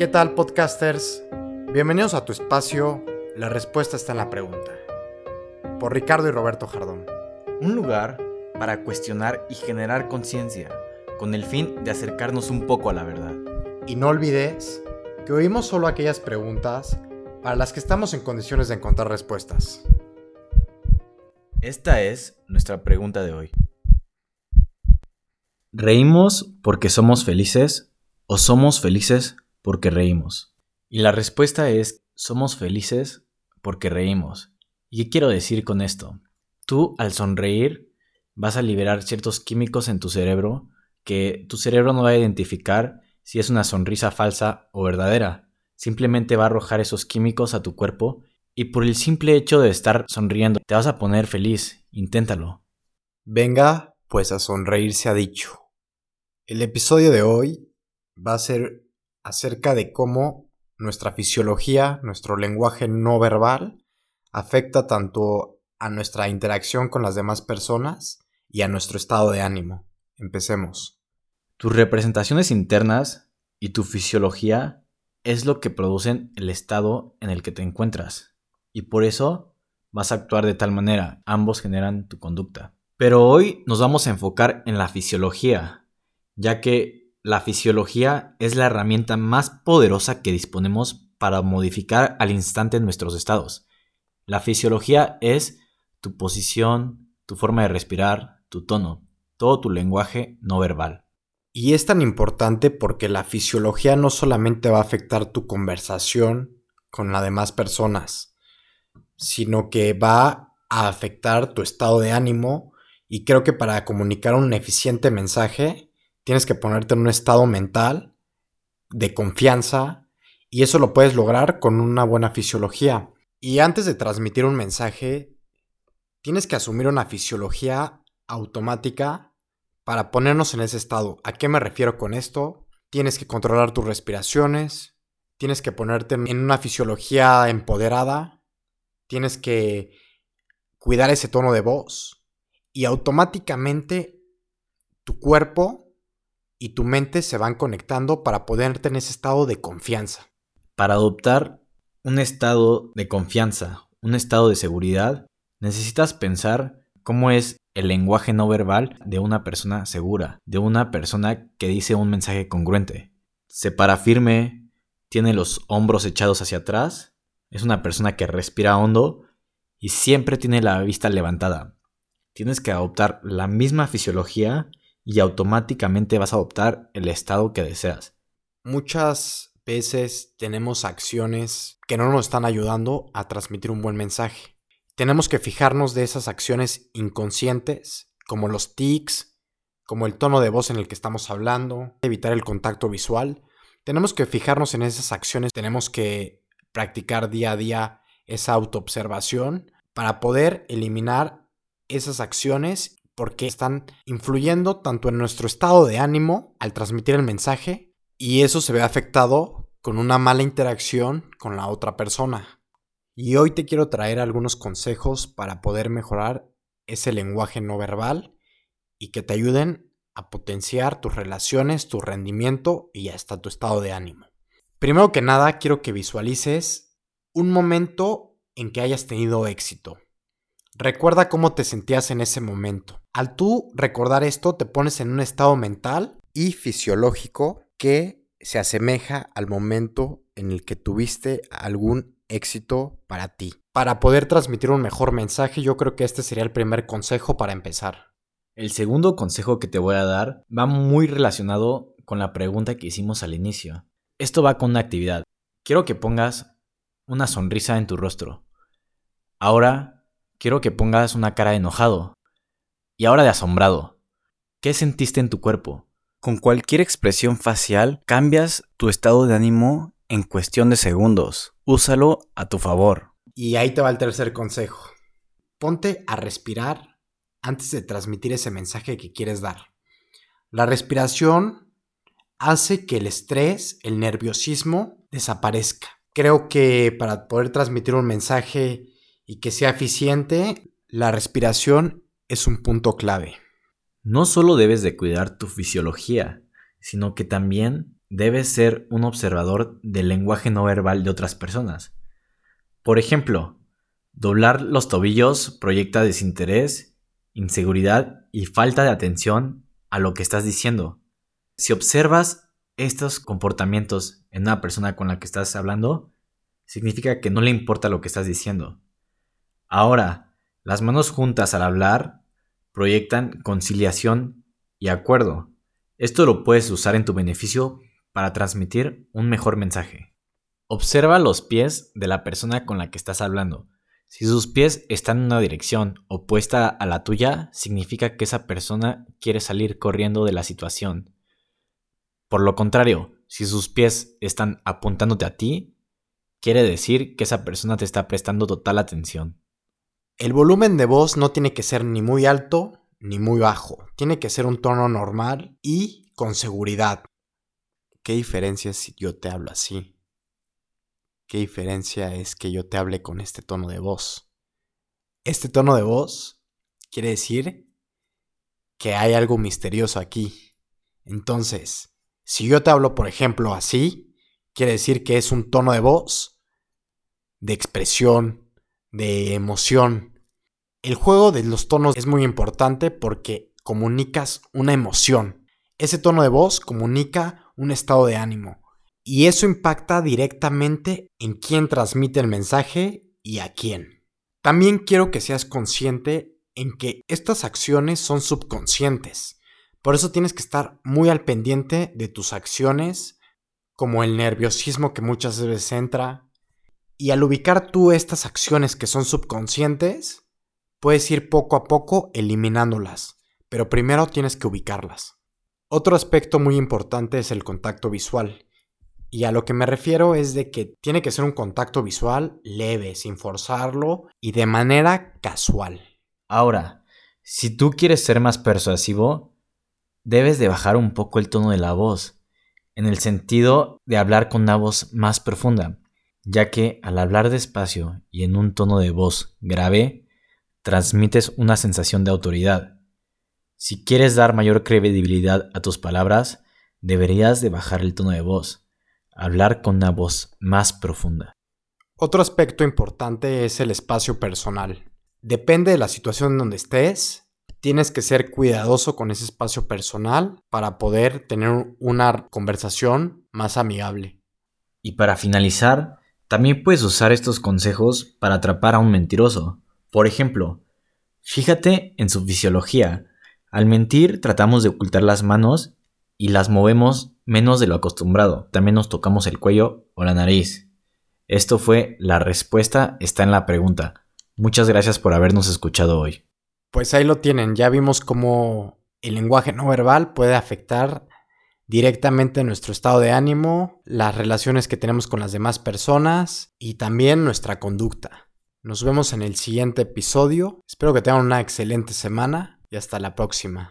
¿Qué tal podcasters? Bienvenidos a tu espacio La respuesta está en la pregunta. Por Ricardo y Roberto Jardón. Un lugar para cuestionar y generar conciencia, con el fin de acercarnos un poco a la verdad. Y no olvides que oímos solo aquellas preguntas para las que estamos en condiciones de encontrar respuestas. Esta es nuestra pregunta de hoy. ¿Reímos porque somos felices o somos felices porque reímos? Y la respuesta es, somos felices porque reímos. ¿Y qué quiero decir con esto? Tú al sonreír vas a liberar ciertos químicos en tu cerebro que tu cerebro no va a identificar si es una sonrisa falsa o verdadera. Simplemente va a arrojar esos químicos a tu cuerpo y por el simple hecho de estar sonriendo te vas a poner feliz. Inténtalo. Venga, pues a sonreír se ha dicho. El episodio de hoy va a ser acerca de cómo nuestra fisiología, nuestro lenguaje no verbal, afecta tanto a nuestra interacción con las demás personas y a nuestro estado de ánimo. Empecemos. Tus representaciones internas y tu fisiología es lo que producen el estado en el que te encuentras y por eso vas a actuar de tal manera. Ambos generan tu conducta. Pero hoy nos vamos a enfocar en la fisiología, ya que la fisiología es la herramienta más poderosa que disponemos para modificar al instante nuestros estados. La fisiología es tu posición, tu forma de respirar, tu tono, todo tu lenguaje no verbal. Y es tan importante porque la fisiología no solamente va a afectar tu conversación con las demás personas, sino que va a afectar tu estado de ánimo y creo que para comunicar un eficiente mensaje tienes que ponerte en un estado mental de confianza y eso lo puedes lograr con una buena fisiología. Y antes de transmitir un mensaje, tienes que asumir una fisiología automática para ponernos en ese estado. ¿A qué me refiero con esto? Tienes que controlar tus respiraciones, tienes que ponerte en una fisiología empoderada, tienes que cuidar ese tono de voz y automáticamente tu cuerpo y tu mente se van conectando para ponerte en ese estado de confianza. Para adoptar un estado de confianza, un estado de seguridad, necesitas pensar cómo es el lenguaje no verbal de una persona segura, de una persona que dice un mensaje congruente. Se para firme, tiene los hombros echados hacia atrás es una persona que respira hondo y siempre tiene la vista levantada. Tienes que adoptar la misma fisiología y automáticamente vas a adoptar el estado que deseas. Muchas veces tenemos acciones que no nos están ayudando a transmitir un buen mensaje. Tenemos que fijarnos de esas acciones inconscientes, como los tics, como el tono de voz en el que estamos hablando, evitar el contacto visual. Tenemos que fijarnos en esas acciones, tenemos que practicar día a día esa autoobservación para poder eliminar esas acciones porque están influyendo tanto en nuestro estado de ánimo al transmitir el mensaje y eso se ve afectado con una mala interacción con la otra persona. Y hoy te quiero traer algunos consejos para poder mejorar ese lenguaje no verbal y que te ayuden a potenciar tus relaciones, tu rendimiento y hasta tu estado de ánimo. Primero que nada, quiero que visualices un momento en que hayas tenido éxito. Recuerda cómo te sentías en ese momento. Al tú recordar esto, te pones en un estado mental y fisiológico que se asemeja al momento en el que tuviste algún éxito para ti. Para poder transmitir un mejor mensaje, yo creo que este sería el primer consejo para empezar. El segundo consejo que te voy a dar va muy relacionado con la pregunta que hicimos al inicio. Esto va con una actividad. Quiero que pongas una sonrisa en tu rostro. Ahora quiero que pongas una cara enojado. Y ahora de asombrado. ¿Qué sentiste en tu cuerpo? Con cualquier expresión facial cambias tu estado de ánimo en cuestión de segundos. Úsalo a tu favor. Y ahí te va el tercer consejo. Ponte a respirar antes de transmitir ese mensaje que quieres dar. La respiración hace que el estrés, el nerviosismo desaparezca. Creo que para poder transmitir un mensaje y que sea eficiente, la respiración es un punto clave. No solo debes de cuidar tu fisiología, sino que también debes ser un observador del lenguaje no verbal de otras personas. Por ejemplo, doblar los tobillos proyecta desinterés, inseguridad y falta de atención a lo que estás diciendo. Si observas estos comportamientos en una persona con la que estás hablando, significa que no le importa lo que estás diciendo. Ahora, las manos juntas al hablar proyectan conciliación y acuerdo. Esto lo puedes usar en tu beneficio para transmitir un mejor mensaje. Observa los pies de la persona con la que estás hablando. Si sus pies están en una dirección opuesta a la tuya, significa que esa persona quiere salir corriendo de la situación. Por lo contrario, si sus pies están apuntándote a ti, quiere decir que esa persona te está prestando total atención. El volumen de voz no tiene que ser ni muy alto ni muy bajo, tiene que ser un tono normal y con seguridad. ¿Qué diferencia si yo te hablo así? ¿Qué diferencia es que yo te hable con este tono de voz? Este tono de voz quiere decir que hay algo misterioso aquí. Entonces, si yo te hablo, por ejemplo, así, quiere decir que es un tono de voz, de expresión, de emoción. El juego de los tonos es muy importante porque comunicas una emoción. Ese tono de voz comunica un estado de ánimo. Y eso impacta directamente en quién transmite el mensaje y a quién. También quiero que seas consciente en que estas acciones son subconscientes. Por eso tienes que estar muy al pendiente de tus acciones, como el nerviosismo que muchas veces entra. Y al ubicar tú estas acciones que son subconscientes, puedes ir poco a poco eliminándolas, pero primero tienes que ubicarlas. Otro aspecto muy importante es el contacto visual. Y a lo que me refiero es de que tiene que ser un contacto visual leve, sin forzarlo y de manera casual. Ahora, si tú quieres ser más persuasivo, debes de bajar un poco el tono de la voz, en el sentido de hablar con una voz más profunda, ya que al hablar despacio y en un tono de voz grave, transmites una sensación de autoridad. Si quieres dar mayor credibilidad a tus palabras, deberías de bajar el tono de voz, hablar con una voz más profunda. Otro aspecto importante es el espacio personal. Depende de la situación en donde estés, tienes que ser cuidadoso con ese espacio personal para poder tener una conversación más amigable. Y para finalizar, también puedes usar estos consejos para atrapar a un mentiroso. Por ejemplo, fíjate en su fisiología. Al mentir tratamos de ocultar las manos y las movemos menos de lo acostumbrado. También nos tocamos el cuello o la nariz. Esto fue la respuesta, está en la pregunta. Muchas gracias por habernos escuchado hoy. Pues ahí lo tienen, ya vimos cómo el lenguaje no verbal puede afectar directamente nuestro estado de ánimo, las relaciones que tenemos con las demás personas y también nuestra conducta. Nos vemos en el siguiente episodio. Espero que tengan una excelente semana y hasta la próxima.